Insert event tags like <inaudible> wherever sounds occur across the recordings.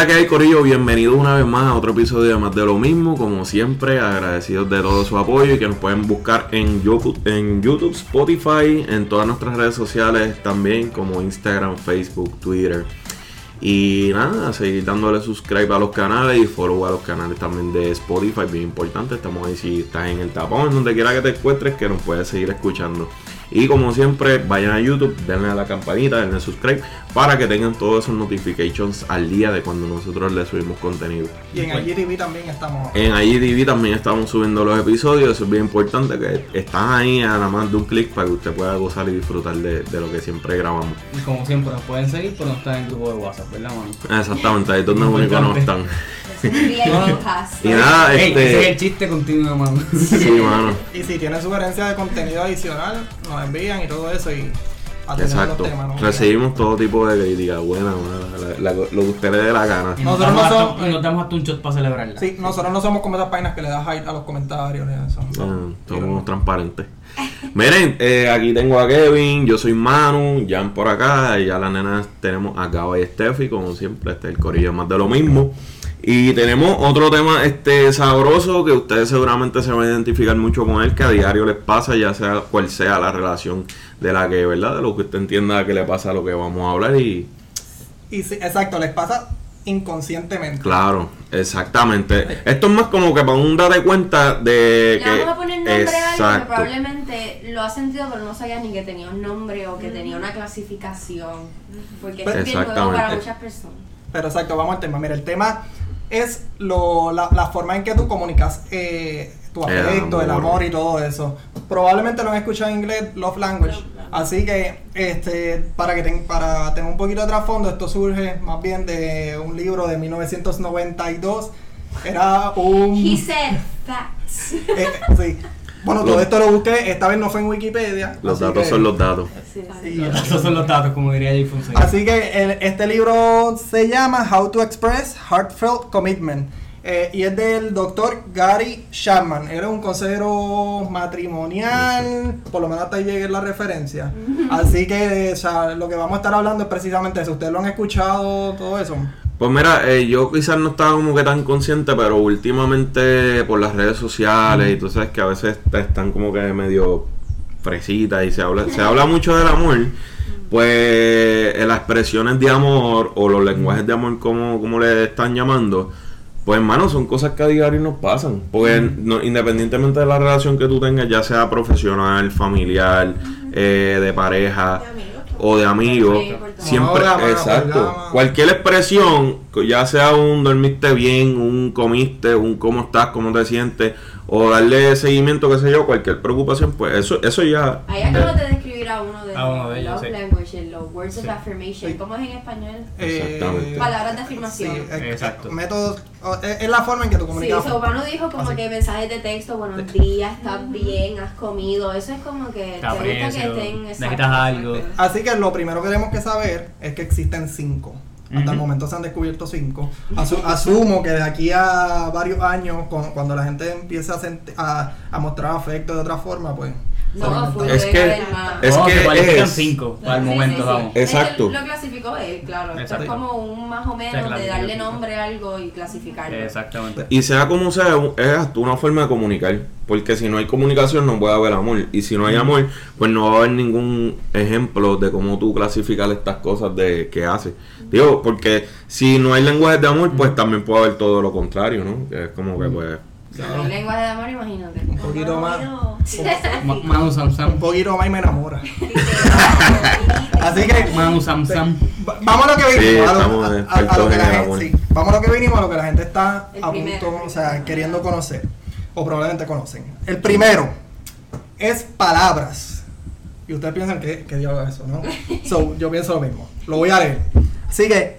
la que hay, Corillo? Bienvenidos una vez más a otro episodio de Más de lo Mismo. Como siempre, agradecidos de todo su apoyo y que nos pueden buscar en YouTube, en YouTube, Spotify, en todas nuestras redes sociales también, como Instagram, Facebook, Twitter. Y nada, seguir dándole subscribe a los canales y follow a los canales también de Spotify, bien importante. Estamos ahí si estás en el tapón, donde quiera que te encuentres, que nos puedes seguir escuchando. Y como siempre, vayan a YouTube, denle a la campanita, denle a subscribe para que tengan todos esos notifications al día de cuando nosotros les subimos contenido. Y en IGTV también estamos. En IGTV también estamos subiendo los episodios, eso es bien importante que están ahí a nada más de un clic para que usted pueda gozar y disfrutar de, de lo que siempre grabamos. Y como siempre nos pueden seguir, pero no están en el grupo de WhatsApp, ¿verdad, mano? Exactamente, ahí es donde único no están. <laughs> Y nada, Ey, ese es este. el chiste continuo, mano. Sí, mano. Y si tienen sugerencias de contenido adicional, nos envían y todo eso y atendemos Exacto. los temas. ¿no? Recibimos todo tipo de crítica, buena, mala, la- la- lo que usted le dé la gana. Y nos, Nosotros damos no somos- y nos damos hasta un shot para celebrarla. Sí, nosotros no somos como esas páginas que le das hate a los comentarios ni eso. Somos transparentes. Miren, eh, aquí tengo a Kevin, yo soy Manu, Jan por acá, y ya las nenas tenemos a Gaba y Steffi, como siempre, este es el corillo más de lo mismo. Y tenemos otro tema este sabroso que ustedes seguramente se van a identificar mucho con él, que a diario les pasa, ya sea cual sea la relación de la que, ¿verdad? De lo que usted entienda que le pasa a lo que vamos a hablar y Y sí, exacto, les pasa inconscientemente. claro, exactamente. Esto es más como que para un date cuenta de Le que... vamos a poner nombre a algo que Exacto. probablemente lo ha sentido pero no sabía ni que tenía un nombre o que tenía una clasificación. Porque es bien nuevo para muchas personas. Pero exacto, vamos al tema. Mira, el tema es lo, la, la forma en que tú comunicas eh, tu El afecto, el amor. amor y todo eso. Probablemente lo han escuchado en inglés, Love Language. Love language. Así que, este, para que ten- para tener un poquito de trasfondo, esto surge más bien de un libro de 1992. Era un... He said facts. eh, sí. Bueno, todo esto lo busqué, esta vez no fue en Wikipedia. Los datos que- son los datos. Sí, Sí, Esos son los datos, como diría Jay Fonseca. Así que el- este libro se llama How to Express Heartfelt Commitment. eh, y es del doctor Gary Chapman. Era un consejero matrimonial. Por lo menos hasta ahí llegué la referencia. Así que o sea, lo que vamos a estar hablando es precisamente eso. ¿Ustedes lo han escuchado todo eso? Pues mira, eh, yo quizás no estaba como que tan consciente, pero últimamente por las redes sociales y tú sabes que a veces están como que medio fresitas y se habla, se habla mucho del amor, pues eh, las expresiones de amor o los lenguajes de amor como, como le están llamando, pues hermano, son cosas que a diario nos pasan. Porque no- independientemente de la relación que tú tengas, ya sea profesional, familiar, eh, de pareja o de amigos, siempre, Hola, exacto. Cualquier expresión, ya sea un dormiste bien, un comiste, un cómo estás, cómo te sientes, o darle seguimiento, qué sé yo, cualquier preocupación, pues eso, eso ya. Ahí acabas de describir a uno de A uno de ellos, love sí. language, los words of Sí. affirmation. Sí. ¿Cómo es en español? Exactamente. Palabras de afirmación. Sí, eh, Exacto. eh, Métodos. Es, la forma en que tú Sí, comunicas. Sobano dijo como Así. que mensajes de texto, buenos días, estás bien, has comido. Eso es como que te, gusta que estén necesitas algo. Así que lo primero que tenemos que saber es que existen cinco. Hasta el momento se han descubierto cinco. Asu- <laughs> asumo que de aquí a varios años, con- cuando la gente empiece a, a, a mostrar afecto de otra forma, pues. No, full Es debe que- haber más. es que cualifican es- cinco para el Sí, momento, sí, sí. vamos. Exacto. Él lo clasificó él, claro. Esto Exacto. es como un más o menos de darle nombre a algo y clasificarlo. Exactamente. Y sea como sea, es hasta una forma de comunicar. Porque si no hay comunicación, no puede haber amor. Y si no hay amor, pues no va a haber ningún ejemplo de cómo tú clasificar estas cosas de que haces. Digo, porque si no hay lenguaje de amor, pues también puede haber todo lo contrario, ¿no? Que es como que, pues. El lenguaje de amor, imagínate. Un poquito más. <laughs> Manu Sam Un poquito más y me enamora. <laughs> Así que. Manu Sam Sam. va- Vamos a lo que vinimos. a, lo, que la gente, vamos a lo que vinimos, a lo que la gente está El a primero, punto, o sea, queriendo conocer. O probablemente conocen. El primero es palabras. Y ustedes piensan que, que diablo es eso, ¿no? <laughs> So, yo pienso lo mismo. Lo voy a leer. Así que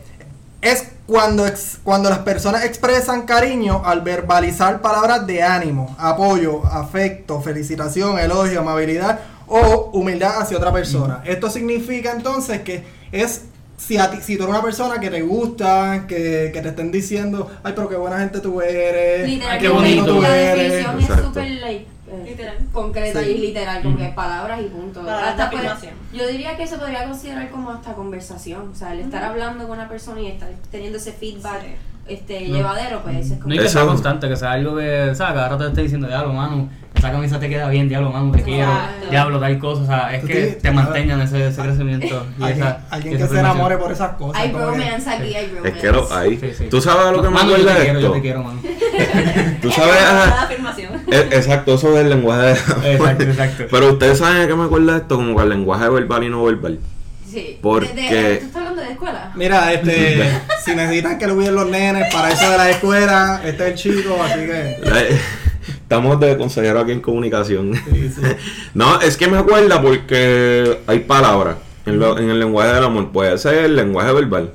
es cuando, ex- cuando las personas expresan cariño al verbalizar palabras de ánimo, apoyo, afecto, felicitación, elogio, amabilidad o humildad hacia otra persona. Esto significa entonces que es si, a ti, si tú eres una persona que te gusta, que, que te estén diciendo, ay, pero qué buena gente tú eres, Literalmente, qué bonito la eres. definición es Exacto. súper Literal. concreta Sí. y literal, como Ujú. que palabras y punto. Palabras Hasta de puede- yo diría que se podría considerar como hasta conversación, o sea, el estar hablando con una persona y estar teniendo ese feedback Sí. Este No. llevadero, pues es como No hay que Eso- sea constante, que sea algo que, ¿sabes? Cada rato te esté diciendo, diablo, mano, esa camisa te queda bien, diablo, mano, te quiero, diablo, tal cosa, o sea, es que te mantengan ese, ese crecimiento y Alguien, esa, alguien y que se enamore por esas cosas. hay que- romance aquí, hay romance. Es que lo hay. Sí, sí. ¿Tú sabes a lo que me Mano, yo acuerda te quiero, yo esto? te quiero, mano. ¿Tú sabes? Es a- una afirmación. Eh, Exacto, eso es el lenguaje de Exacto, exacto. Pero ustedes saben a qué me acuerda esto, como que el lenguaje verbal y no verbal. Sí. Porque- De- de- ¿Tú estás hablando de escuela? Mira, este, <laughs> si necesitan que lo cuiden los nenes para eso de la escuela, este es el chico, así que. Estamos de consejero aquí en comunicación. Sí, sí. <laughs> No, es que me acuerda porque hay palabras en, lo- en el lenguaje del amor. Puede ser el lenguaje verbal,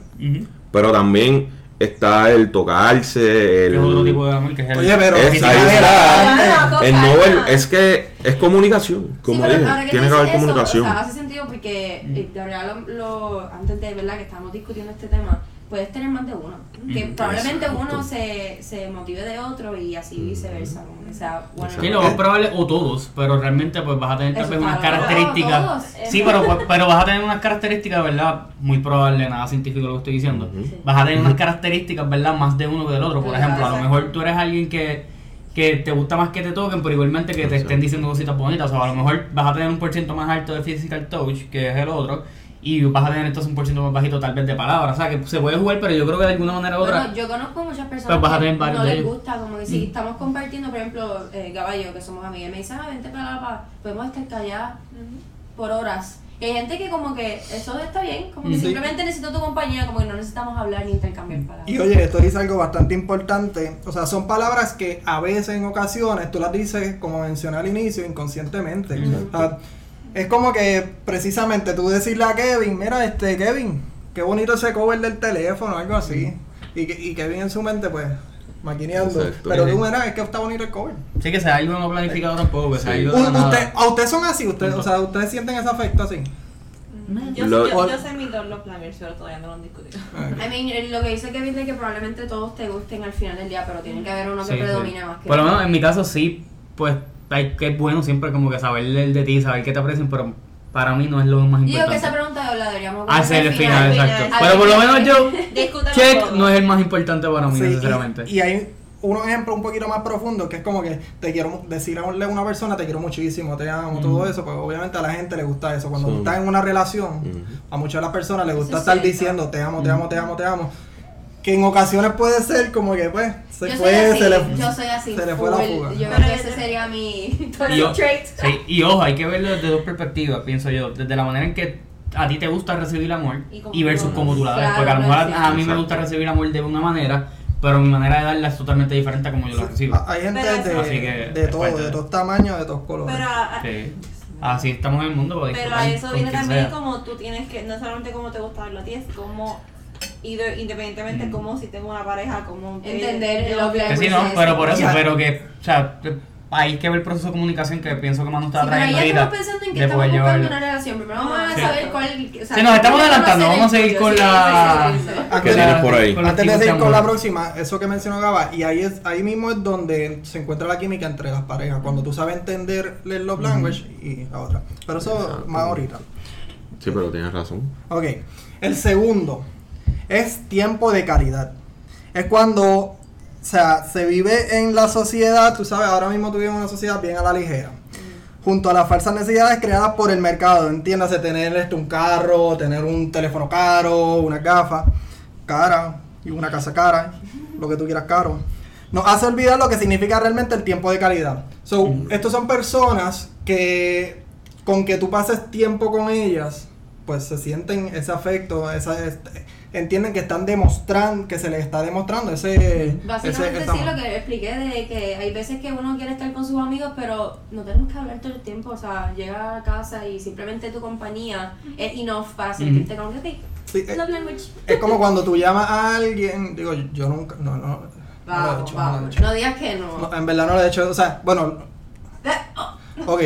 pero también está el tocarse, el... Es otro tipo de amor que es el... Oye, pero. Es- física ahí de está. la- el no calma. ver- es que es comunicación, como sí, dije, que tiene que haber eso, comunicación. o sea, hace sentido porque, eh, de verdad, lo, lo- antes de verdad que estamos discutiendo este tema, puedes tener más de uno. Que Mm, probablemente exacto. uno se, se motive de otro y así viceversa. como que sea, bueno. Sí, lo más probable, o todos, pero realmente pues vas a tener tal vez unas características. todos, Sí, pero, pues, pero vas a tener unas características, ¿verdad? Muy probable, nada científico lo que estoy diciendo. Vas a tener unas características, ¿verdad? Más de uno que del otro. Por Claro, ejemplo, a lo mejor tú eres alguien que, que te gusta más que te toquen, pero igualmente que te estén diciendo cositas bonitas. O a lo mejor vas a tener un por ciento más alto de physical touch, que es el otro. Y vas a tener entonces un por ciento más bajito tal vez de palabras. O sea, que se puede jugar, pero yo creo que de alguna manera u otra... Bueno, yo conozco muchas personas Pues vas a que tener no les gusta, como que si Mm. estamos compartiendo, por ejemplo, eh, Caballo, que somos amigas, me dicen, ah, vente para la paz, podemos estar calladas por horas. Y hay gente que como que eso está bien, como que Mm. Sí. simplemente necesito tu compañía, como que no necesitamos hablar ni intercambiar palabras. Y oye, esto dice algo bastante importante. O sea, son palabras que a veces, en ocasiones, tú las dices, como mencioné al inicio, inconscientemente. Ujú. O sea, es como que precisamente tú decirle a Kevin, mira, este Kevin, qué bonito ese cover del teléfono, algo así. Y, que- y Kevin en su mente, pues, maquineando. Exacto. Pero Sí. tú, mira, es que está bonito el cover. Sí, que sea algo no planificado tampoco, que sea Sí. algo nada. usted, ¿A ustedes son así? Ustedes, o sea, ¿ustedes sienten ese afecto así? Yo, Lo- yo, yo sé mi dos los planners, pero todavía no lo han discutido. <laughs> I mean, lo que dice Kevin de que probablemente todos te gusten al final del día, pero tiene que haber uno que Sí, sí. predomine más que Por lo menos en mi caso sí, pues hay que es bueno siempre como que saber el de ti, saber que te aprecian, pero para mí no es lo más Yo digo que importante. esa pregunta la deberíamos Hacer el final, final, exacto. final. Pero por lo menos yo, <laughs> check todo. no es el más importante para mí Sí, necesariamente. Y, y hay un ejemplo un poquito más profundo que es como que te quiero decirle a una persona te quiero muchísimo, te amo, todo eso, pues obviamente a la gente le gusta eso. Cuando Sí. estás en una relación, a muchas de las personas les gusta Eso estar diciendo te amo, te amo, te amo, te amo. Que en ocasiones puede ser como que pues se yo fue, soy así, se le yo soy así, se le fue la fuga. Yo creo Pero que ese sería mi <laughs> Y, o- trait. sí, y ojo, hay que verlo desde dos perspectivas, pienso yo. Desde la manera en que a ti te gusta recibir amor Y y versus tú- cómo tú la das. Porque a lo mejor a- mí me gusta recibir amor de una manera, pero mi manera de darla es totalmente diferente a como yo la recibo. Hay gente Pero de, Así que de todo, parte de de- todos tamaños, de todos colores. Pero Sí. Así estamos en el mundo para pero a eso viene también sea. como tú tienes que, no solamente cómo te gusta verlo a ti, es como, ide- independientemente Mm. como si tengo una pareja, como Entender yo- lo que- Que sí, no, pero por eso. Ya. pero que, o sea, hay que ver el proceso de comunicación que pienso que Manu Sí, estaba pero ahí trayendo ahorita. estamos pensando en que de estamos buscando una relación. Primero vamos a Sí. saber cuál. O sea, Sí, nos estamos adelantando, el vamos a seguir con tuyo, la- sí, sí, sí, sí. Ah, ¿Qué tienes por ahí? Con Antes de seguir con la próxima, eso que mencionó Gaba, y ahí es ahí mismo es donde se encuentra la química entre las parejas, cuando tú sabes entender el love language y la otra. Pero eso Exacto. más ahorita. Sí, pero tienes razón. Ok, el segundo es tiempo de calidad. Es cuando, o sea, se vive en la sociedad, tú sabes, ahora mismo tú vives en una sociedad bien a la ligera. Junto a las falsas necesidades creadas por el mercado, entiéndase, tener este, un carro, tener un teléfono caro, una gafas cara y una casa cara, lo que tú quieras caro. Nos hace olvidar lo que significa realmente el tiempo de calidad. So, estos son personas que con que tú pases tiempo con ellas, pues se sienten ese afecto, esa, este, entienden que están demostrando, que se les está demostrando ese, Básicamente ese- sí, lo que expliqué de que hay veces que uno quiere estar con sus amigos, pero no tenemos que hablar todo el tiempo. O sea, llega a casa y simplemente tu compañía es enough para sentirte como que, Sí, eh, love language. es como cuando tú llamas a alguien, digo, yo, nunca, no, no, no lo he Vamos, hecho, no lo he vamos. hecho. No digas que no. No, en verdad no lo he hecho, o sea, bueno, Eh, oh, ok,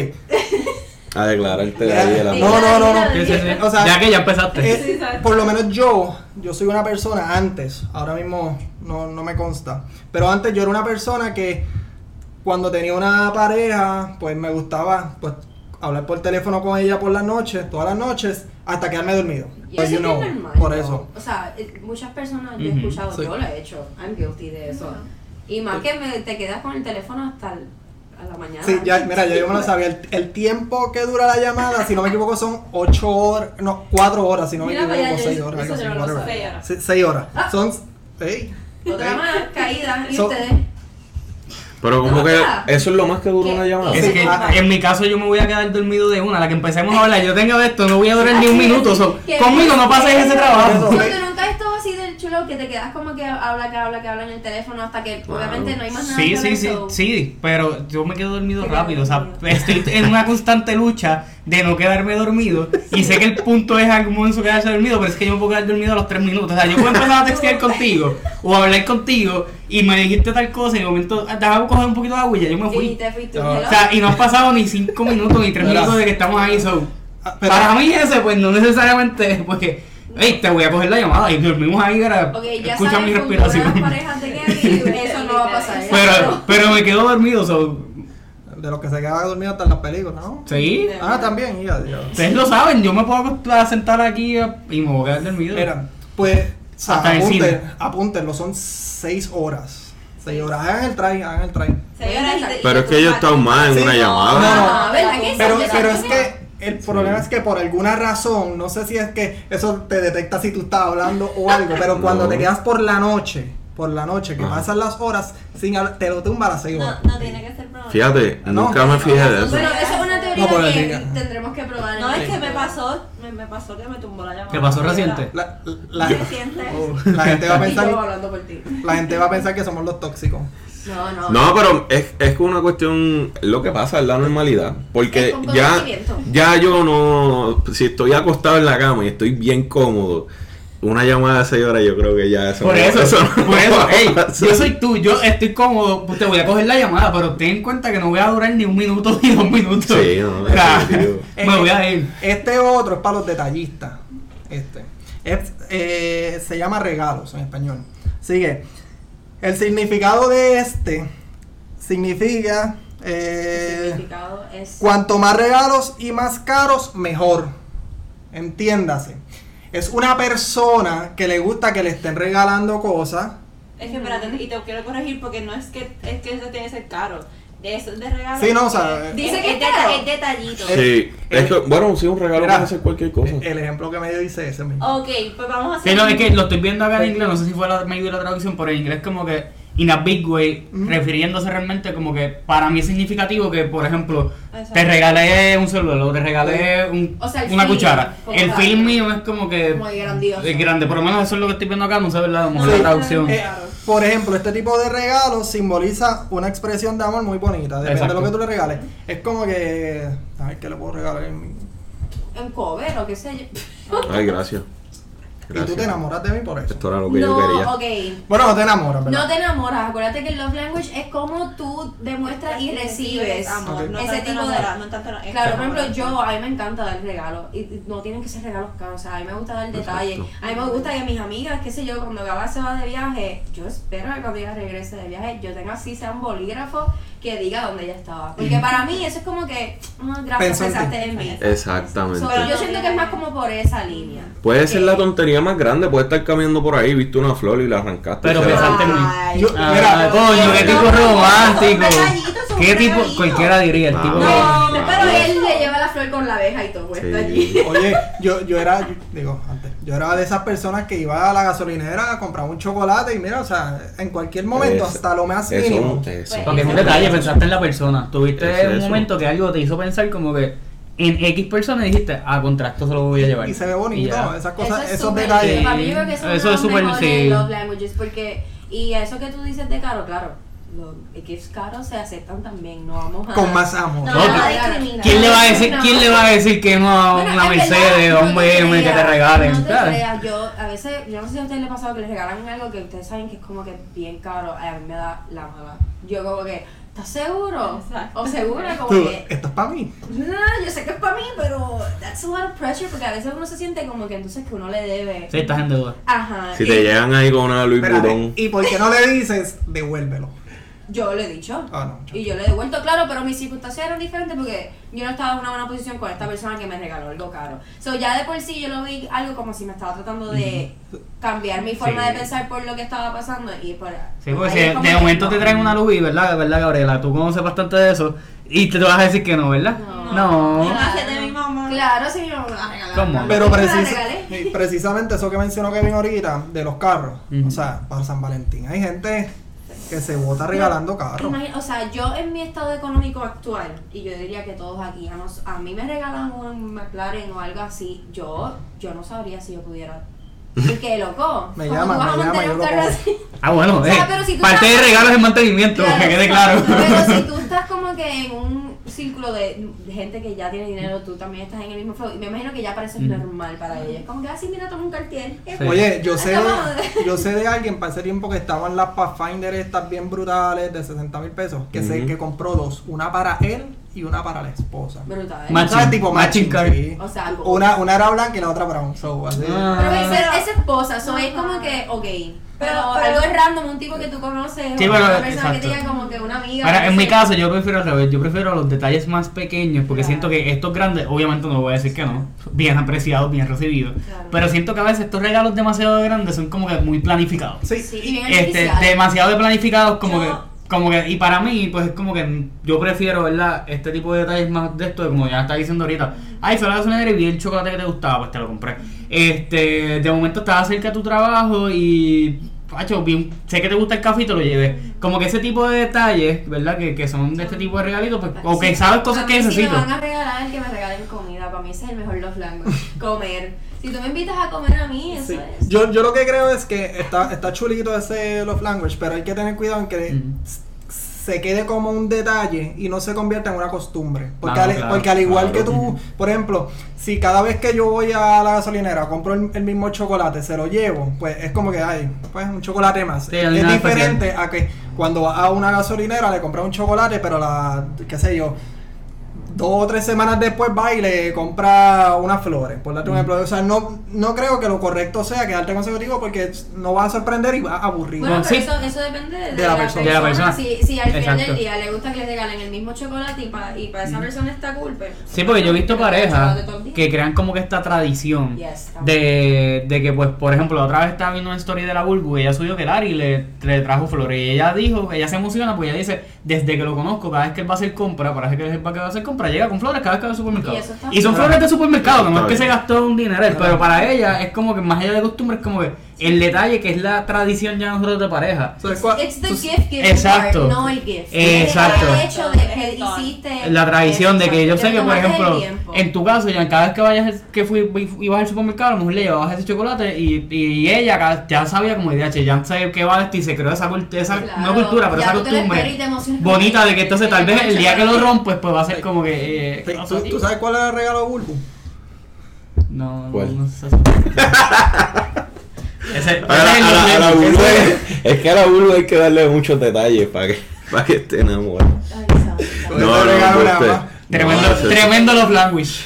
A declararte de ahí el no, amor. no, no, no, Sí, sí, sí. O sea, ya que ya empezaste. Eh, Sí, exacto. por lo menos yo, yo soy una persona antes, ahora mismo no, no me consta, pero antes yo era una persona que cuando tenía una pareja, pues me gustaba pues hablar por teléfono con ella por las noches, todas las noches, hasta quedarme dormido. Y Pues, eso you es know, bien normal. por ¿no? eso. O sea, eh, muchas personas yo he escuchado, sí. yo lo he hecho, I'm guilty de eso. Y más que me, te quedas con el teléfono hasta el- a la mañana. Sí, ya, mira, ya yo me lo sabía. El, el tiempo que dura la llamada, si no me equivoco, son 8 horas, no, 4 horas, si no me equivoco, vaya, yo- 6 horas, eso algo yo así, no lo whatever. sabía. Sí, 6 horas. Ah. Son. Ey, Otra ey. más caída. ¿Y So- ustedes? Pero como No, que eso es lo más que dura ¿Qué? una llamada. Es Sí, que en mi caso yo me voy a quedar dormido de una. La que empecemos a hablar, yo tengo esto, no voy a durar ni un <laughs> minuto. conmigo no pases ese trabajo. Eso. So, ¿tú nunca has estado así del chulo que te quedas como que habla, que habla, que habla en el teléfono hasta que Claro. obviamente no hay más nada Sí, que sí, sí, sí, pero yo me quedo dormido Te rápido, o sea, dormido. estoy en una constante lucha de no quedarme dormido y sé que el punto es algún momento quedarse dormido, pero es que yo me puedo quedar dormido a los 3 minutos, o sea, yo puedo empezar a textear contigo o a hablar contigo y me dijiste tal cosa y de momento, ah, déjame coger un poquito de agua y ya yo me Y fui. te fuiste. No. O sea, y no han pasado ni 5 minutos ni 3 Mira. minutos de que estamos ahí, so, Ah, pero- para mí ese pues no necesariamente, pues hey, te voy a coger la llamada y dormimos ahí para Ok, ya escuchar sabes, mi respiración. parejas de Kevin, <laughs> eso no va a pasar. Pero, pero me quedo dormido, so, De los que se quedan dormidos hasta en las películas, ¿no? sí. Ah, también, ya, Dios. Ustedes lo saben, yo me puedo sentar aquí y me voy a quedar dormido. Mira, pues, o sea, apunten, apúntenlo, son 6 horas. 6 horas, hagan el try, hagan el try. Señora, Pero es que yo he estado más en Sí, una no, llamada. no, no. Ah, ¿verdad que sí? Pero, ¿Verdad pero que es que el problema es que por alguna razón, no sé si es que eso te detecta si tú estás hablando o algo, pero <laughs> cuando No. te quedas por la noche, por la noche, que Ajá. pasan las horas sin hablar, te lo tumba a las 6 No, horas. no tiene que ser problema. Fíjate, No, nunca me fijé de eso. Bueno, eso es una teoría que tendremos que probar. No, es que me pasó, me, me pasó que me tumbó la llamada. ¿Qué pasó reciente? La, la- Reciente. la gente va a <laughs> pensar, hablando por ti. la gente va a pensar que somos los tóxicos. No, no. No, pero es, es una cuestión, lo que pasa es la normalidad. Porque Es ya, conocimiento. ya yo no, si estoy acostado en la cama y estoy bien cómodo, una llamada de 6 horas yo creo que ya eso Por no- eso, no por eso, ey, yo soy tú, yo estoy cómodo, pues te voy a coger la llamada, pero ten en cuenta que no voy a durar ni un minuto ni dos minutos. Sí, no, O sea, definitivo. <laughs> me voy a ir. Este otro es para los detallistas. Este. Es, eh, se llama regalos en español. Sigue. El significado de este significa. eh, El significado es. cuanto más regalos y más caros, mejor. Entiéndase. Es una persona que le gusta que le estén regalando cosas. Es que espérate, y te quiero corregir porque no es que es que eso tiene que ser caro. De eso es de regalo. Sí, no, o sea, Dice es, que es es caro. deta- es detallito. Sí, es que, bueno, sí, un regalo Mira, puede ser cualquier cosa. El ejemplo que me dio dice ese mismo. Ok, pues vamos a hacer. Sí, no, es que lo estoy viendo acá en inglés, no sé si fue la, me dio la traducción, pero en inglés como que in a big way, refiriéndose realmente como que para mí es significativo que, por ejemplo, Exacto. te regalé un celular o te regalé un- O sea, el una feeling, cuchara. El tal. film mío es como que Muy grandioso. es grande, por lo menos eso es lo que estoy viendo acá, no sé verdad, a Sí. la traducción. Eh, por ejemplo, este tipo de regalos simboliza una expresión de amor muy bonita. Depende Exacto. de lo que tú le regales. Es como que. Ay, ¿qué le puedo regalar? En cover o qué sé yo. Ay, gracias. Tú Gracias. te enamoras de mí por eso. Esto era lo que yo quería. No, ok. Bueno, no te enamoras, ¿verdad? No te enamoras, acuérdate que el love language es como tú demuestras y recibes amor, no ese tipo de... no tanto Claro, por ejemplo, yo, a mí me encanta dar regalos y y no tienen que ser regalos caros, o sea, a mí me gusta dar detalles. A mí me gusta que mis amigas, qué sé yo, cuando Gaba se va de viaje, yo espero que cuando ella regrese de viaje, yo tenga así sea un bolígrafo que diga dónde ella estaba. Porque para mí eso es como que, ah, gracias, Pensó en ti. pensaste en mí. Exactamente. So, Pero yo siento que es más como por esa línea. Puede ser la tontería más grande, puede estar caminando por ahí, viste una flor y la arrancaste. Pero pensaste en mí. Yo- Ah, Mira, coño, qué tipo no, romántico. ¿Qué tipo? Cualquiera diría, el tipo No, pero él le lleva la flor con la abeja y todo puesto Sí. allí. Oye, yo, yo era, yo- digo, antes, yo era de esas personas que iba a la gasolinera a comprar un chocolate y mira, o sea, en cualquier momento, Es- hasta lo más Eso, mínimo. eso. Porque es un detalle, pensaste en la persona. Tuviste Es un eso. momento que algo te hizo pensar como que en X persona dijiste, ah, contra esto se lo voy a llevar. Y se ve bonito, ya. esas cosas, Eso es esos detalles. Para mí yo creo que eso, Eso es súper sí. love languages porque y eso que tú dices de caro, claro, los gifts caros se aceptan también, no vamos a Con más amor. No, No, no. ¿Quién le va a decir, No. quién le va a decir que no a Bueno, una Mercedes o un BM que te regalen? No te ¿sabes? creas, yo a veces, yo no sé si a ustedes les ha pasado que les regalan algo que ustedes saben que es como que bien caro, a mí me da la mala. Yo como que, ¿estás seguro? Exacto. O segura <laughs> como Tú, que, esto es para mí. no, yo sé que es para mí, pero that's a lot of pressure porque a veces uno se siente como que entonces que uno le debe. Sí, estás en deuda. Ajá. Si y- te llegan ahí con una Louis Vuitton. y por qué no le dices, devuélvelo. Yo le he dicho. Ah, no, y yo le he devuelto, claro, pero mis circunstancias eran diferentes porque yo no estaba en una buena posición con esta persona que me regaló algo caro. So, ya de por sí yo lo vi algo como si me estaba tratando de cambiar mi forma Sí. de pensar por lo que estaba pasando y por Sí, porque si de momento no. te traen una Louis, ¿verdad? ¿Verdad, Gabriela? Tú conoces bastante de eso y te vas a decir que no, ¿verdad? No. No. Gracias de mi mamá. Claro, sí, mi mamá me la regaló. ¿Cómo? Pero precis- precisamente eso que mencionó Kevin ahorita, de los carros, o sea, para San Valentín, hay gente que se vota regalando carros. O sea, yo en mi estado económico actual, y yo diría que todos aquí, a, nos- a mí me regalan un McLaren o algo así, yo, yo no sabría si yo pudiera. <laughs> Y que loco. Me ¿cómo llama, tú vas a me llama, mantener yo un lo carro pongo. así? <laughs> Ah, bueno, O sea, eh, pero si tú parte de estás- regalo es el mantenimiento, que quede claro. Pero si <laughs> tú estás como que en un círculo de de gente que ya tiene dinero, tú también estás en el mismo flow. Y me imagino que ya Mm. normal para ellos. Como que así, mira, toma un cartier. Sí. Oye, yo sé, Estamos- yo sé de alguien para ese tiempo que estaban las Pathfinder estas bien brutales de 60 mil pesos, que sé Ujú. que compró dos, una para él y una para la esposa. Brutal. Ma- Matching, ¿Sabes? Tipo matching matching, card. sí. O sea, Una, una era blanca y la otra brown, so, así. Ah. Pero esa esposa, so es como que, ok. Pero, Pero- algo es random, un tipo que tú conoces, Sí, una persona que exacto. te diga como que una amiga. Ahora, en mi caso, yo prefiero al revés. Yo prefiero los detalles más pequeños porque Claro. siento que estos grandes, obviamente no voy a decir que no, bien apreciados, bien recibidos. Claro. Pero siento que a veces estos regalos demasiado grandes son como que muy planificados. Sí. Sí, y bien Este, demasiado de planificados, como Yo- que. Como que, y para mí, pues es como que yo prefiero, ¿verdad? Este tipo de detalles más de esto, como ya está diciendo ahorita. Ay, a la gasolinera y vi el chocolate que te gustaba, pues te lo compré. Este, de momento estaba cerca de tu trabajo y. Pacho, sé que te gusta el café y te lo llevé. Como que ese tipo de detalles, ¿verdad? Que, que son de este tipo de regalitos, pues, o que sabes cosas a que necesito. Si me van a regalar, que me regalen comida. Para mí ese es el mejor love language. <laughs> Comer. Si tú me invitas a comer a mí, eso Sí. es. Yo, yo lo que creo es que está, está chulito ese love language, pero hay que tener cuidado en que Mm. Se quede como un detalle y no se convierta en una costumbre. Porque, Claro, al, claro, porque al igual claro. que tú, por ejemplo, si cada vez que yo voy a la gasolinera compro el, el mismo chocolate, se lo llevo, pues es como que hay, pues un chocolate más. Sí, es diferente a que cuando vas a una gasolinera le compras un chocolate, pero la, qué sé yo, dos o tres semanas después va y le compra unas flores, por darte un ejemplo. O sea, no, no creo que lo correcto sea quedarte consecutivo porque no vas a sorprender y vas a aburrir. Bueno, pero sí. eso, eso depende de, De la persona. De la persona. Si, si al final Exacto. del día le gusta que le regalen el mismo chocolate y para y pa esa persona está cool, pues. Sí, porque yo he visto parejas que crean como que esta tradición Yes, de, de que, pues, por ejemplo, la otra vez estaba viendo una story de la Bulbu y ella subió que Lari le, le trajo flores y ella dijo, ella se emociona porque ella dice, desde que lo conozco, cada vez que él va a hacer compra, parece que él va a hacer compra, llega con flores cada vez que va al supermercado. Y Y son flores de supermercado, que no es que se gastó un dinero, pero para ella es como que más allá de costumbre, es como que el detalle que es la tradición ya nosotros de pareja. It's the gift Exacto. part, no el gift. Exacto. El hecho de que hiciste. La tradición de que yo sé que, por ejemplo, en tu caso, ya cada vez que vayas, que fui, ibas al supermercado, a lo mejor le llevabas ese chocolate y, y ella ya sabía como idea, che, ya sabe qué va esto y se creó esa, cult- esa Claro, no cultura, pero esa costumbre bonita de que entonces tal vez el día que lo rompes, pues va a ser como que... Eh, no, ¿tú, tú sabes cuál es el regalo de Bulbu? No, no, ¿Cuál? no sé. <laughs> Ese, A la, ese es a la- a la el- vulva ese- hay- es que a la vulva hay que darle muchos detalles para que, para que esté enamorada. No, no, no, más. Tremendo, no, tremendo love language.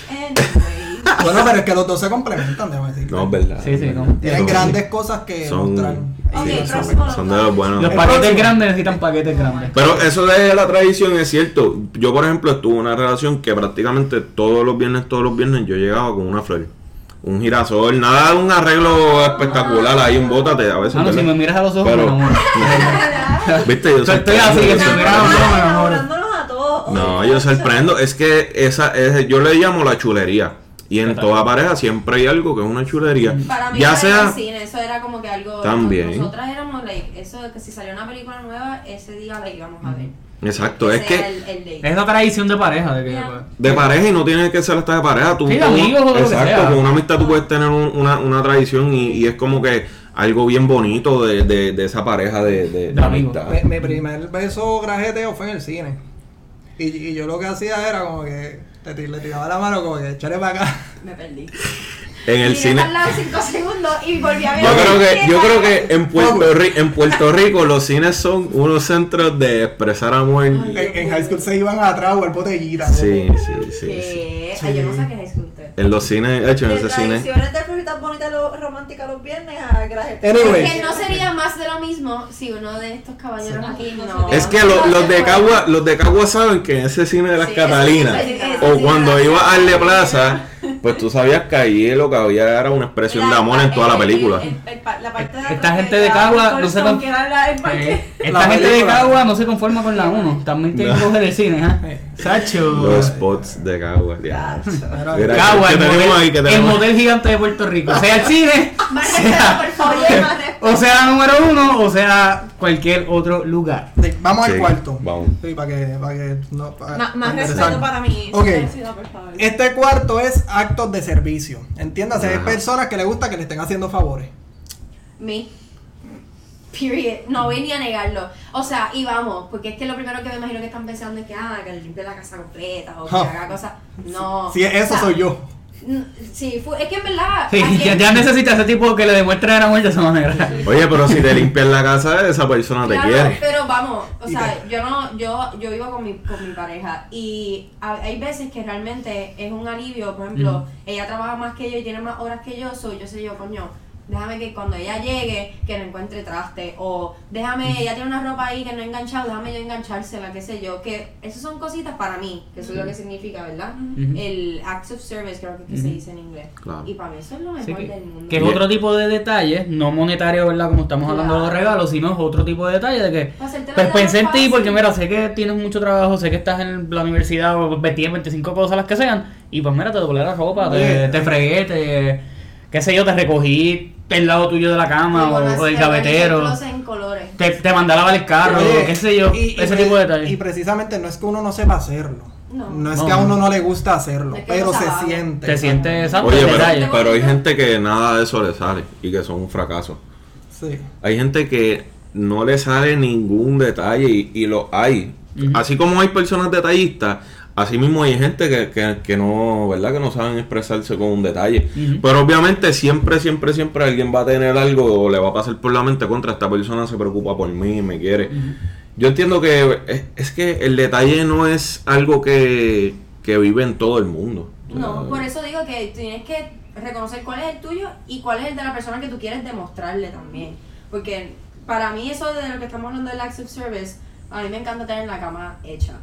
Bueno, pero es que los dos se complementan, déjame decir. No, es verdad. Sí, sí, es no. verdad. Tienen grandes cosas que son, mostrar. Ok, sí, próximo son, son de los buenos. Los paquetes grandes necesitan paquetes grandes. Pero eso de la tradición es cierto. Yo, por ejemplo, estuve en una relación que prácticamente todos los viernes, todos los viernes yo llegaba con una flor. Un girasol, nada de un arreglo espectacular ahí, un bótate a veces. Ah, no, si me miras a los ojos, Pero- me enamoro. <laughs> Viste, yo estoy así, yo que a los ojos, a todos. No, yo sorprendo. Es que esa, es, yo le llamo la chulería. Y en toda pareja siempre hay algo que es una chulería. Para mí ya era sea. el cine, eso era como que algo También. nosotras éramos like, eso de que si salió una película nueva, ese día la íbamos a ver. Exacto, es que el, el date. Es la tradición de pareja. De que, Ya. de pareja y no tiene que ser hasta de pareja. Tú, Sí, con- amigos o Exacto, con una amistad tú puedes tener un- una, una tradición y, y es como que algo bien bonito de, de, de esa pareja de, de, amistad. Mi, mi primer beso grajeteo fue en el cine. Y, y yo lo que hacía era como que te, le tiraba la mano como que echale para acá. Me perdí. <laughs> En el Miré cine. al lado cinco segundos y volví a ver. Yo creo que, yo creo que en Puerto, Ri- en Puerto Rico los cines son unos centros de expresar amor. En, en high school se iban atrás o el botellita. Sí, sí, sí. sí. Ay, yo no saqué high school. En los cines, hecho, en De ese cine. tradiciones de flojitas bonitas lo- románticas los viernes a gracias. Anyway. Es que no sería más de lo mismo si uno de estos caballeros aquí no. Es que lo- los de Cagua, los de Cagua saben que en ese cine de las Sí, Catalinas, o cuando iba a Arle Plaza, pues tú sabías que allí lo que había era una expresión de amor en toda la película. la parte de Esta gente de Cagua no se. Eh, esta La gente de. Cagua no se conforma con la 1, también tiene que coger el cine. Eh. Sacho. Los spots de Cagua, ya. Cagua, ¿qué el tenemos modelo, ahí? ¿Qué el tenemos? modelo gigante de Puerto Rico. Sea el cine, Más <laughs> sea- <laughs> o sea número uno, o sea cualquier otro lugar. Sí, Vamos al cuarto. vamos. Sí, para que, para que no, para- más respeto para mí. Ok. Sí, no, por favor. Este cuarto es actos de servicio. Entiéndase, hay personas que les gusta que le estén haciendo favores. Me. Period. No voy ni a negarlo. O sea, y vamos, porque es que lo primero que me imagino que están pensando es que, ah, que limpie la casa completa o que haga cosas. No. Si eso O sea, soy yo. Sí, fue- es que en verdad. Sí, ya, ya necesita ese tipo que le demuestre amor de esa manera. Oye, pero si te limpian la casa, esa persona te Claro, quiere. pero vamos, o sea, yo no, yo, yo vivo con mi, con mi pareja y ha- hay veces que realmente es un alivio, por ejemplo, ella trabaja más que yo y tiene más horas que yo, so yo sé yo, coño, déjame que cuando ella llegue, que no encuentre traste, o déjame, ella tiene una ropa ahí que no he enganchado, déjame yo enganchársela, qué sé yo, que esas son cositas para mí, que eso es lo que significa, ¿verdad? El acts of service creo que, es que se dice en inglés. Claro. Y para mí eso es lo mejor Sí, que, del mundo. que es otro tipo de detalle, no monetario, ¿verdad? Como estamos hablando de los regalos, sino es otro tipo de detalle de que pues pensé en ti porque mira, sé que tienes mucho trabajo, sé que estás en la universidad o 20, 25 cosas las que sean y pues mira, te doblé la ropa, te fregué, te qué sé yo, te recogí el lado tuyo de la cama bueno, o, o se el gavetero, closet en colores. te, te mandé a lavar el carro, Oye, qué sé yo, y- ese tipo de detalles. Y precisamente no es que uno no sepa hacerlo. No. es No. que a uno no le gusta hacerlo, Es que pero se sabe. siente. Te sientes exacto, Oye, pero, detalle. pero hay gente que nada de eso le sale y que son un fracaso. Sí. Hay gente que no le sale ningún detalle y, y lo hay. Así como hay personas detallistas, así mismo hay gente que, que, que no, ¿verdad? Que no saben expresarse con un detalle. Pero obviamente siempre, siempre, siempre alguien va a tener algo o le va a pasar por la mente contra esta persona se preocupa por mí, me quiere. Yo entiendo que es, es que el detalle no es algo que, que vive en todo el mundo. No, por eso digo que tienes que reconocer cuál es el tuyo y cuál es el de la persona que tú quieres demostrarle también. Porque para mí eso de lo que estamos hablando del acts of service, a mí me encanta tener la cama hecha.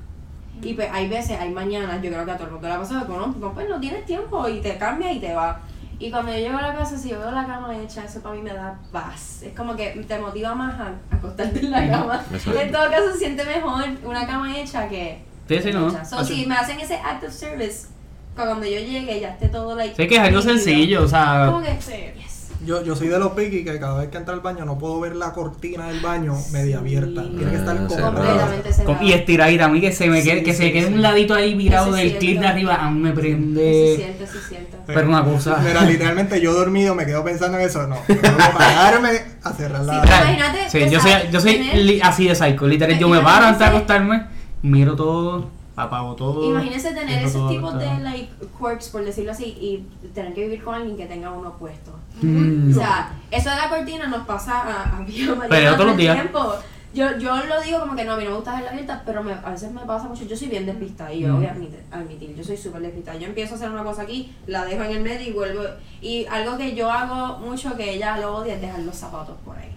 Y pues hay veces, hay mañanas, yo creo que a todo el mundo le ha pasado no, no, pues no tienes tiempo y te cambia y te va. Y cuando yo llego a la casa, si yo veo la cama hecha, eso para mí me da paz. Es como que te motiva más a acostarte en la cama. Exacto. En todo caso, se siente mejor una cama hecha que Sí, sí, no. hecha. So, si me hacen ese act of service, cuando yo llegue ya esté todo like. Sé que es algo sencillo, o sea, Como que, Sí. yes. Yo, yo soy de los piqui que cada vez que entra al baño no puedo ver la cortina del baño media abierta. Tiene que estar Ah, completa. Completamente cerrado. Con- y estiradita, a mí que se me Sí, quede, que sí, se quede un ladito ahí virado del siento. clip de arriba, a mí me Se prende. siente, se siente. Pero una cosa. Mira, literalmente yo dormido me quedo pensando en eso. No, tengo que pararme a cerrar la. Imagínate, yo soy, yo soy así de psycho, literal. Yo me paro antes de acostarme, miro todo, apago todo. Imagínense tener esos tipos de like quirks, por decirlo así, y tener que vivir con alguien que tenga uno puesto. Mm. O sea, eso de la cortina nos pasa a, a mí Pero todos todo los días. tiempo. Yo, yo lo digo como que no, a mí no me gusta dejarla abierta, pero me- a veces me pasa mucho. Yo soy bien despistada y yo Mm. voy a admitir, admitir, yo soy súper despistada. Yo empiezo a hacer una cosa aquí, la dejo en el medio y vuelvo. Y algo que yo hago mucho que ella lo odia es dejar los zapatos por ahí.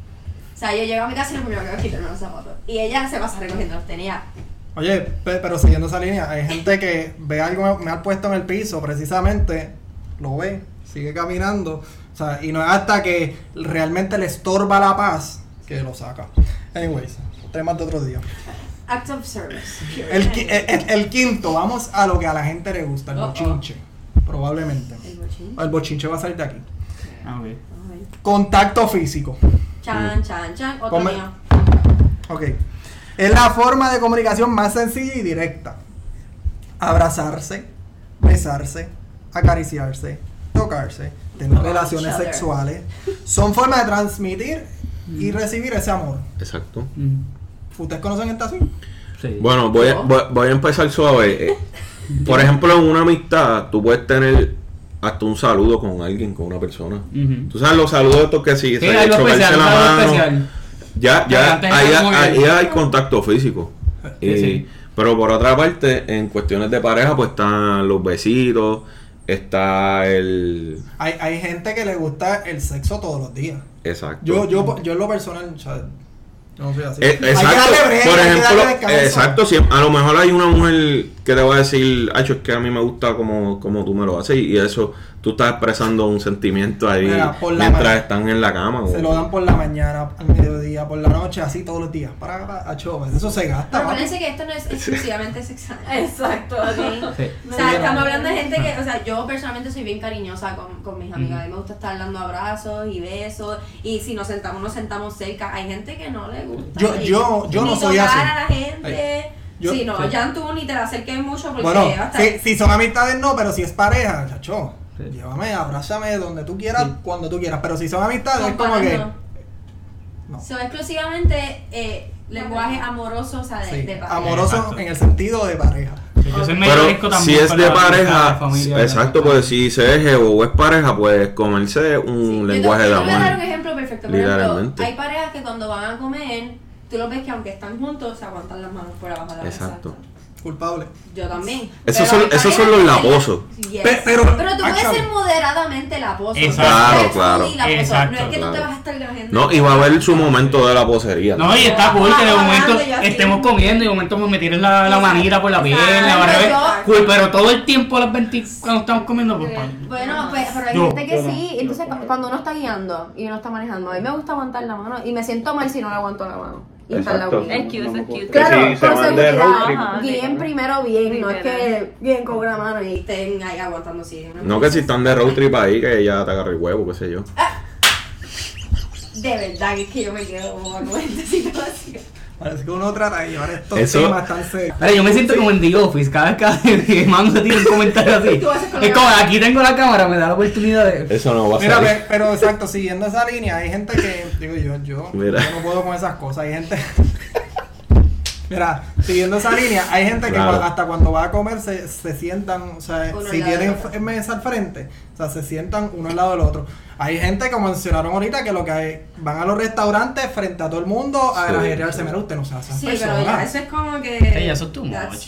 O sea, yo llego a mi casa y lo primero que hago es quitarme los zapatos. Y ella se pasa recogiendo los tenía. Oye, pe- pero siguiendo esa línea, hay gente que ve algo me ha puesto en el piso, precisamente, lo ve, sigue caminando, o sea, y no es hasta que realmente le estorba la paz que lo saca. Anyways, temas de otro día. Act of service. El, qui- el- el- el quinto, vamos a lo que a la gente le gusta, el bochinche. Probablemente. El bochín. El bochinche va a salir de aquí. Ah, ok. Ay. Contacto físico. Chan, chan, chan. Otro Come- mío. Ok. Es la forma de comunicación más sencilla y directa. Abrazarse, besarse, acariciarse, tocarse, tener Oh, relaciones sexuales. Son formas de transmitir y recibir ese amor. Exacto. Mm, ¿Ustedes conocen esta así? Sí. Bueno, voy a, No. voy, voy a empezar suave. Eh, <laughs> Por ejemplo, en una amistad, tú puedes tener hasta un saludo con alguien, con una persona. Ujú. Tú sabes los saludos estos que si Sí, se especial, la mano. especial. Ya, ya, ahí, ahí hay contacto físico. Sí, Y- sí. Pero por otra parte, en cuestiones de pareja, pues están los besitos, está el... Hay, hay gente que le gusta el sexo todos los días. Exacto. Yo, yo, yo en lo personal, o sea, no soy así. Eh, Hay que exacto, darle por hay que ejemplo, darle exacto, si a lo mejor hay una mujer que te va a decir, Acho, es que a mí me gusta como, como tú me lo haces y eso, tú estás expresando un sentimiento ahí Mira, mientras están en la cama. Se o- lo dan por la mañana, al mediodía, por la noche, así todos los días. Para, para, a chova, eso se gasta. Pero que esto no es exclusivamente sexual. <laughs> Exacto. O sea, estamos hablando de gente que, o sea, yo personalmente soy bien cariñosa con, con mis amigas. A mí me gusta estar dando abrazos y besos. Y si nos sentamos, nos sentamos cerca. Hay gente que no le gusta. Yo- yo- yo no soy así. a la gente. Yo- sí, no, sí. ya tú ni te la acerques mucho porque Bueno, hasta si, si son amistades no, pero si es pareja, chacho, Sí. llévame, abrázame donde tú quieras, Sí. cuando tú quieras. Pero si son amistades, es como que. No. Son exclusivamente eh, lenguaje amoroso, o sea, de, Sí, de pareja. amoroso Exacto. en el sentido de pareja. Rico Pero también si es de pareja, familia, exacto, pues si se es o es pareja, pues comerse un Sí, lenguaje de te voy a dar un amor. ejemplo perfecto. Por ejemplo, Literalmente. hay parejas que cuando van a comer, tú los ves que aunque están juntos, se aguantan las manos por abajo de la Exacto. mesa. Culpable. Yo también. Esos Pero son- esos son los laposos. Yes. Pe- pero- tú puedes ser moderadamente laposo. Exacto. Claro, claro. laposo. Exacto, no es que tú te vas a estar. No, y va a haber su momento de la posería. No, y está cool que de momento estemos comiendo y de momento me tiren la, la manita por la al revés. Yo- Cool, pero todo el tiempo a las 20 cuando estamos comiendo, pues. Bueno, pues, pero hay Yo- gente que sí. Entonces, cu- cuando uno está guiando y uno está manejando, a mí me gusta aguantar la mano y me siento mal si no le aguanto la mano. Y. Es cute, es cute. Claro, Sí, se por van de seguridad, road trip. Ajá, bien primero bien, no es que bien con una mano y estén ahí aguantando así. No que si están de road trip ahí, que ella te agarre el huevo, qué sé yo. De verdad que es que yo me quedo como con esta <laughs> situación. Parece que uno trata de llevar estos Eso- temas tan serios. Mira, yo me siento como en The Office, cada vez que, Mando se tira un comentario así. Es como, aquí tengo la cámara, me da la oportunidad de... Eso no va a Mira, salir. pero exacto, siguiendo esa línea, hay gente que, digo yo, yo, Mira. yo no puedo con esas cosas, hay gente... Mira, siguiendo esa línea, hay gente que Claro. hasta cuando va a comer se, se sientan, o sea, Uno si tienen mesa al frente, o sea, se sientan uno al lado del otro. Hay gente, como mencionaron ahorita, que lo que hay, van a los restaurantes frente a todo el mundo a Sí. grajearse. Mira, usted no se hace Sí, persona. pero ya eso es como que. Sí, eso es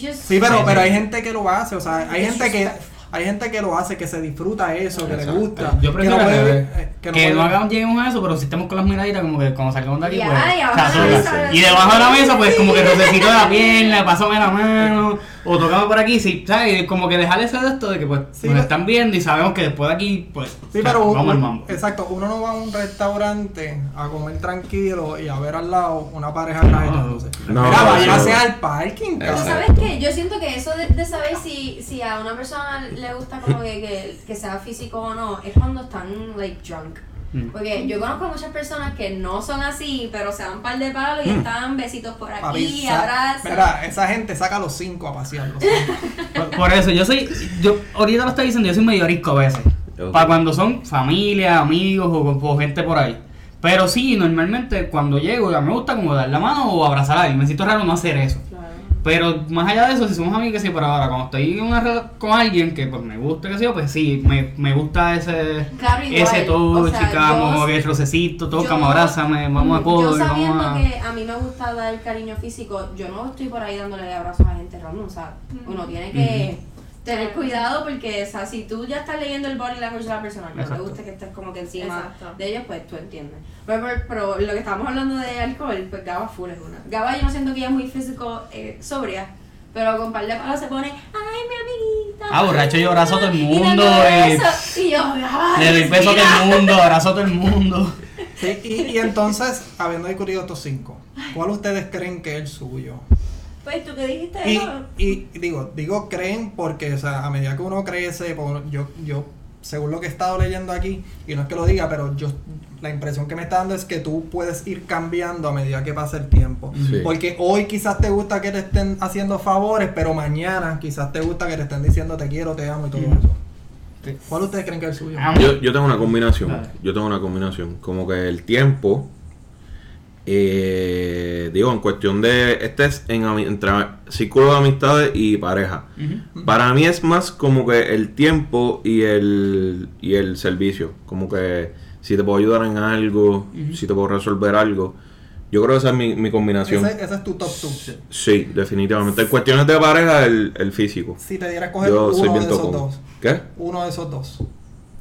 just- Sí, pero, Sí, pero sí. hay gente que lo hace, o sea, hay gente que hay gente que lo hace, que se disfruta eso, que le gusta. Yo que prefiero no puede- que, eh, que, que no, hagamos, lleguemos a eso, pero si estamos con las miraditas, como que cuando salgamos de aquí, Ya, pues. y se debajo de la mesa, pues, como que rocecito de la pierna, pásame la mano, o tocamos por aquí, sí, ¿sabes? Como que dejarle ese de esto de que, pues, Sí, nos pero- están viendo y sabemos que después de aquí, pues, Sí, o sea, pero un- vamos al mambo. exacto, uno no va a un restaurante a comer tranquilo y a ver al lado una pareja trajeándose. No, Mira, no, váyase no. al parking. Pero. ¿sabes qué? Yo siento que eso de, de saber si, si a una persona le gusta como que, que, que sea físico o no, es cuando están, like, drunk. Mm. Porque yo conozco muchas personas que no son así, pero se dan un par de palos y están besitos por aquí, abrazos. Mira, esa gente saca los cinco a pasear. los cinco. <laughs> Por, por eso, yo soy, yo ahorita lo estoy diciendo, yo soy medio arisco a veces. Ok. Para cuando son familia, amigos o, o gente por ahí. Pero sí, normalmente cuando llego, ya me gusta como dar la mano o abrazar a alguien. Me siento raro no hacer eso. Pero más allá de eso, si somos amigos, sí, pero ahora cuando estoy en una red con alguien que pues me gusta, que yo, pues sí, me, me gusta ese, Claro, igual. ese todo, O sea, chica, como que rocecito, toca, me abrázame, vamos a codo Yo vamos a... que a mí me gusta dar cariño físico, yo no estoy por ahí dándole abrazos a gente random, o sea, uno tiene que tener cuidado porque, o sea, si tú ya estás leyendo el body language de la persona, no te gusta que estés como que encima Exacto. de ellos, pues tú entiendes. Pero, pero, pero lo que estábamos hablando de alcohol, pues Gaba full es una. Gaba yo no siento que ella es muy físico eh, sobria, pero con par de palos se pone, ay, mi amiguita. Ah, borracho, yo abrazo a todo el y mundo, doy eh, Y yo, ay, Le doy beso a todo el mundo, abrazo a todo el mundo. Sí, y, y entonces, habiendo discutido estos cinco, ¿cuál ustedes creen que es el suyo? Pues tú que dijiste Y, eso. y digo, digo creen porque, o sea, a medida que uno crece, por- yo, yo, según lo que he estado leyendo aquí, y no es que lo diga, pero yo, la impresión que me está dando es que tú puedes ir cambiando a medida que pasa el tiempo. Sí. Porque hoy quizás te gusta que te estén haciendo favores, pero mañana quizás te gusta que te estén diciendo te quiero, te amo y todo eso. Sí. ¿Cuál ustedes creen que es el suyo? Yo, yo tengo una combinación. Yo tengo una combinación. Como que el tiempo. Eh, digo, en cuestión de. Este es en, entre círculo de amistades y pareja. Para mí es más como que el tiempo y el, y el servicio. Como que si te puedo ayudar en algo, si te puedo resolver algo. Yo creo que esa es mi, mi combinación. Ese, ese es tu top 2. Sí, definitivamente. En cuestiones de pareja, el, el físico. Si te diera a escoger Yo soy uno de esos dos. ¿Qué? Uno de esos dos.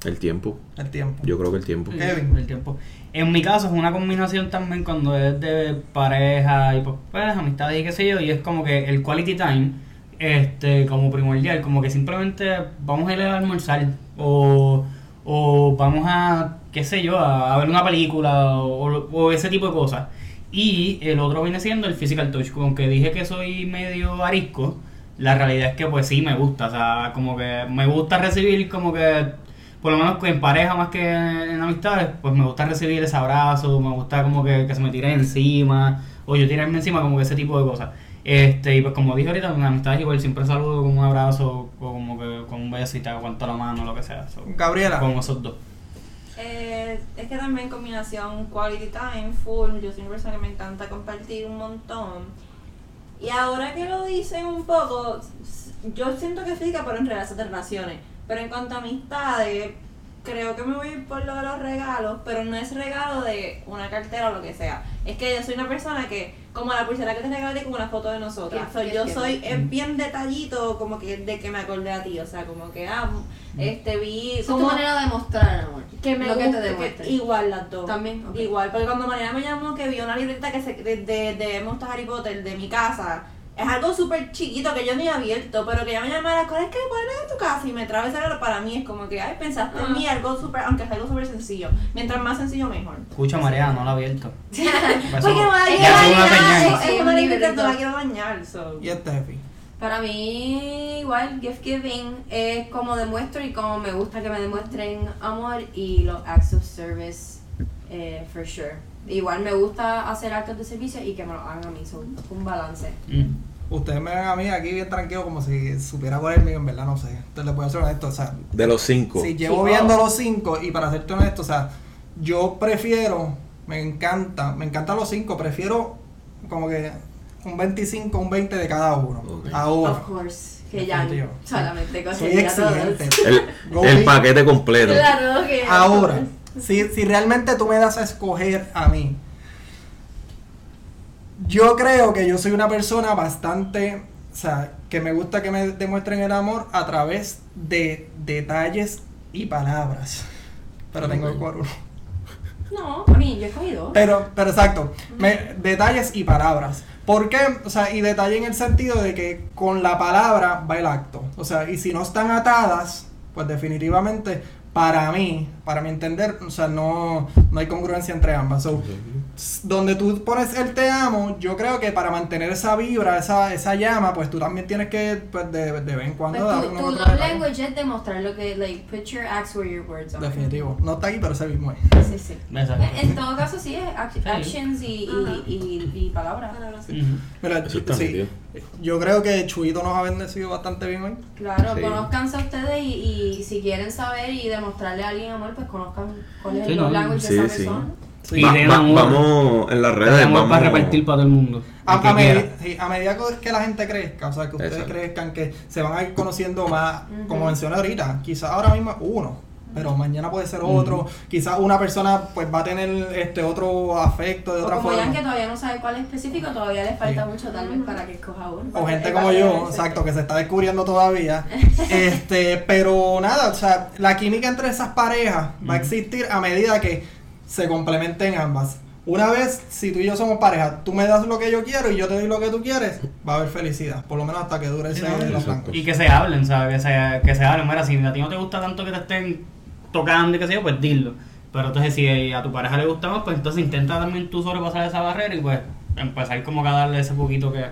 El tiempo. El tiempo. Yo creo que el tiempo. Kevin. El tiempo. En mi caso es una combinación también cuando es de pareja y pues, pues, amistades y qué sé yo, y es como que el quality time, este, como primordial, como que simplemente vamos a ir a almorzar o, o vamos a, qué sé yo, a, a ver una película o, o ese tipo de cosas. Y el otro viene siendo el physical touch, aunque dije que soy medio arisco, la realidad es que pues sí me gusta, o sea, como que me gusta recibir como que por lo menos en pareja más que en amistades, pues me gusta recibir ese abrazo, me gusta como que, que se me tire encima, o yo tirarme encima, como que ese tipo de cosas. Este, y pues como dije ahorita, en amistades igual siempre saludo con un abrazo, o como que con un beso y te aguanto la mano, lo que sea. so, Gabriela. con esos dos. Eh, es que también combinación quality time, full, yo soy una persona que me encanta compartir un montón. Y ahora que lo dicen un poco, yo siento que física, pero en relaciones de relaciones. Pero en cuanto a amistades, creo que me voy a ir por lo de los regalos, pero no es regalo de una cartera o lo que sea. Es que yo soy una persona que, como la pulsera que te regalé con una foto de nosotras. So, yo soy es bien detallito, como que de que me acordé a ti. O sea, como que, ah, este vi. Es tu como- manera de mostrar amor. que me lo que te que- igual las dos. También, ok. Igual, porque cuando Mariana me llamó que vio una libreta que se, de, de, de Harry Potter de mi casa, es algo súper chiquito que yo ni he abierto, pero que ella me llamara, ¿cuál es que cuál es tu casa? Y me trae para mí, es como que, ay, pensaste en mí, algo súper, aunque es algo súper sencillo. Mientras más sencillo, mejor. Escucha Marea, no la he abierto. <laughs> Porque no la ya quiero es una libreta, no la quiero dañar, so. Y Steffi. Para mí, igual, gift giving es como demuestro y como me gusta que me demuestren amor y los acts of service, eh, for sure. Igual me gusta hacer actos de servicio y que me lo hagan a mí, son un balance. Mm. Ustedes me ven a mí aquí bien tranquilo como si supiera cuál es el mío, en verdad no sé. Entonces les voy a ser honesto, o sea, De los cinco. si llevo Sí, viendo los cinco y para serte honesto, o sea, yo prefiero, me encanta, me encantan los cinco, prefiero como que un 25, un 20 de cada uno. Ahora, Of course, que ya Definitivo. solamente soy exigente. todos. El, el paquete completo. Claro que Ahora, si, si realmente tú me das a escoger a mí, yo creo que yo soy una persona bastante, o sea, que me gusta que me demuestren el amor a través de detalles y palabras. Pero tengo que coger uno. No, a mí, yo he cogido. Pero, pero exacto, me- detalles y palabras. ¿Por qué? O sea, y detalle en el sentido de que con la palabra va el acto. O sea, y si no están atadas, pues definitivamente para mí, para mi entender, o sea, no, no hay congruencia entre ambas. So, donde tú pones el te amo, yo creo que para mantener esa vibra, esa, esa llama, pues tú también tienes que, pues de, de vez en cuando Pues dar tu, tu love detalle. language es demostrar lo que, like, put your acts where your words are. Definitivo. No está ahí, pero ese mismo es. Sí, sí. Exacto. En, en todo caso, sí, es ac- Sí. actions y, y, y, y palabras. Ujú. Mira, Eso está sí, yo creo que Chuito nos ha bendecido bastante bien hoy. Claro, Sí. conozcanse a ustedes y, y si quieren saber y demostrarle a alguien amor, pues conozcan cuál es Sí, el no, love language sí, de esa sí. persona. Sí. Va- va- amor. vamos en las redes. Vamos para repartir para todo el mundo. A, el que a medi- quiera. sí, a medida que la gente crezca, o sea, que ustedes Exacto. crezcan, que se van a ir conociendo más, como mencioné ahorita, quizás ahora mismo uno, pero mañana puede ser otro, quizás una persona pues va a tener este otro afecto de O otra como forma. que todavía no sabe cuál es específico, todavía les falta Sí. mucho tal vez para que escoja uno. O gente como yo, exacto, que se está descubriendo todavía. <laughs> este, pero nada, o sea, la química entre esas parejas va a existir a medida que se complementen ambas. Una vez, si tú y yo somos pareja, tú me das lo que yo quiero y yo te doy lo que tú quieres, va a haber felicidad. Por lo menos hasta que dure ese los blancos. Y que se hablen, ¿sabes? Que se, que se hablen. Mira, si a ti no te gusta tanto que te estén tocando y qué sé yo, pues dilo. Pero entonces si a tu pareja le gusta más, pues entonces intenta también tú sobrepasar esa barrera y pues empezar como que a darle ese poquito que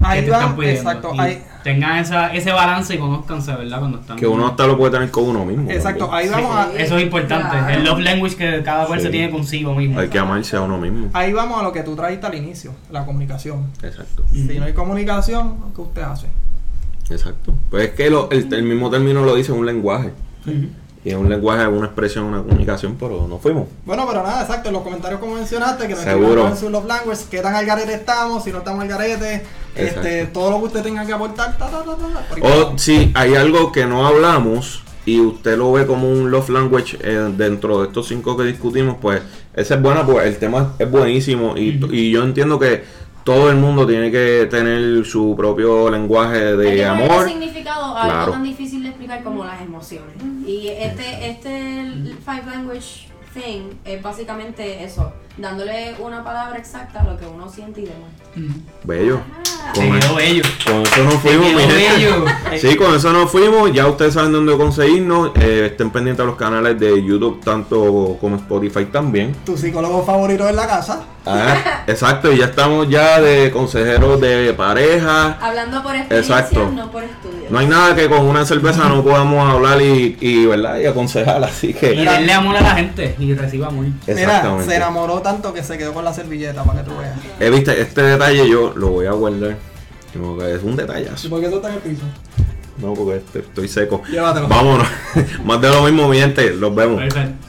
Ahí te va, están pidiendo. exacto, Y ahí, tengan esa, ese balance y conozcanse, ¿verdad? Cuando están... Que uno hasta lo puede tener con uno mismo. exacto, también. ahí Sí, vamos a. Eso es importante. Claro. El love language que cada cual Sí. se tiene consigo mismo. Hay que amarse a uno mismo. ahí vamos a lo que tú trajiste al inicio, la comunicación. Exacto. Si no hay comunicación, ¿qué usted hace? Exacto. Pues es que lo- el, el mismo término lo dice un lenguaje. Ujú. Y es un lenguaje, una expresión, una comunicación, pero no fuimos. Bueno, pero nada, exacto, en los comentarios como mencionaste, que nos Seguro. en su love language, qué tan al garete estamos, si no estamos al garete, este, todo lo que usted tenga que aportar, ta, ta, ta, ta, O si hay algo que no hablamos, y usted lo ve como un love language eh, dentro de estos cinco que discutimos, pues ese es bueno, pues el tema es buenísimo y, y yo entiendo que todo el mundo tiene que tener su propio lenguaje de amor. significado a Claro. algo tan difícil de explicar como las emociones. Y este, este Five Language Thing es básicamente eso, dándole una palabra exacta a lo que uno siente y demuestra. Ujú. Bello. Con, bello. con eso nos fuimos, mi quedó gente. bello. Sí, con eso nos fuimos. Ya ustedes saben dónde conseguirnos. Eh, estén pendientes a los canales de YouTube, tanto como Spotify también. Tu psicólogo favorito en la casa. Ah, exacto, y ya estamos ya de consejeros de pareja. Hablando por experiencia, Exacto. no por estudio. No hay nada que con una cerveza no podamos hablar y, y, ¿verdad? y aconsejar, así Y que denle amor a la gente y reciba amor. Mira, se enamoró tanto que se quedó con la servilleta para que tú veas. Eh, viste, este detalle yo lo voy a guardar. Como que es un detallazo. ¿Y por qué eso está en el piso? No, porque este- estoy seco. Llévatelo. Vámonos. <laughs> Más de lo mismo, mi gente. Los vemos. Perfecto.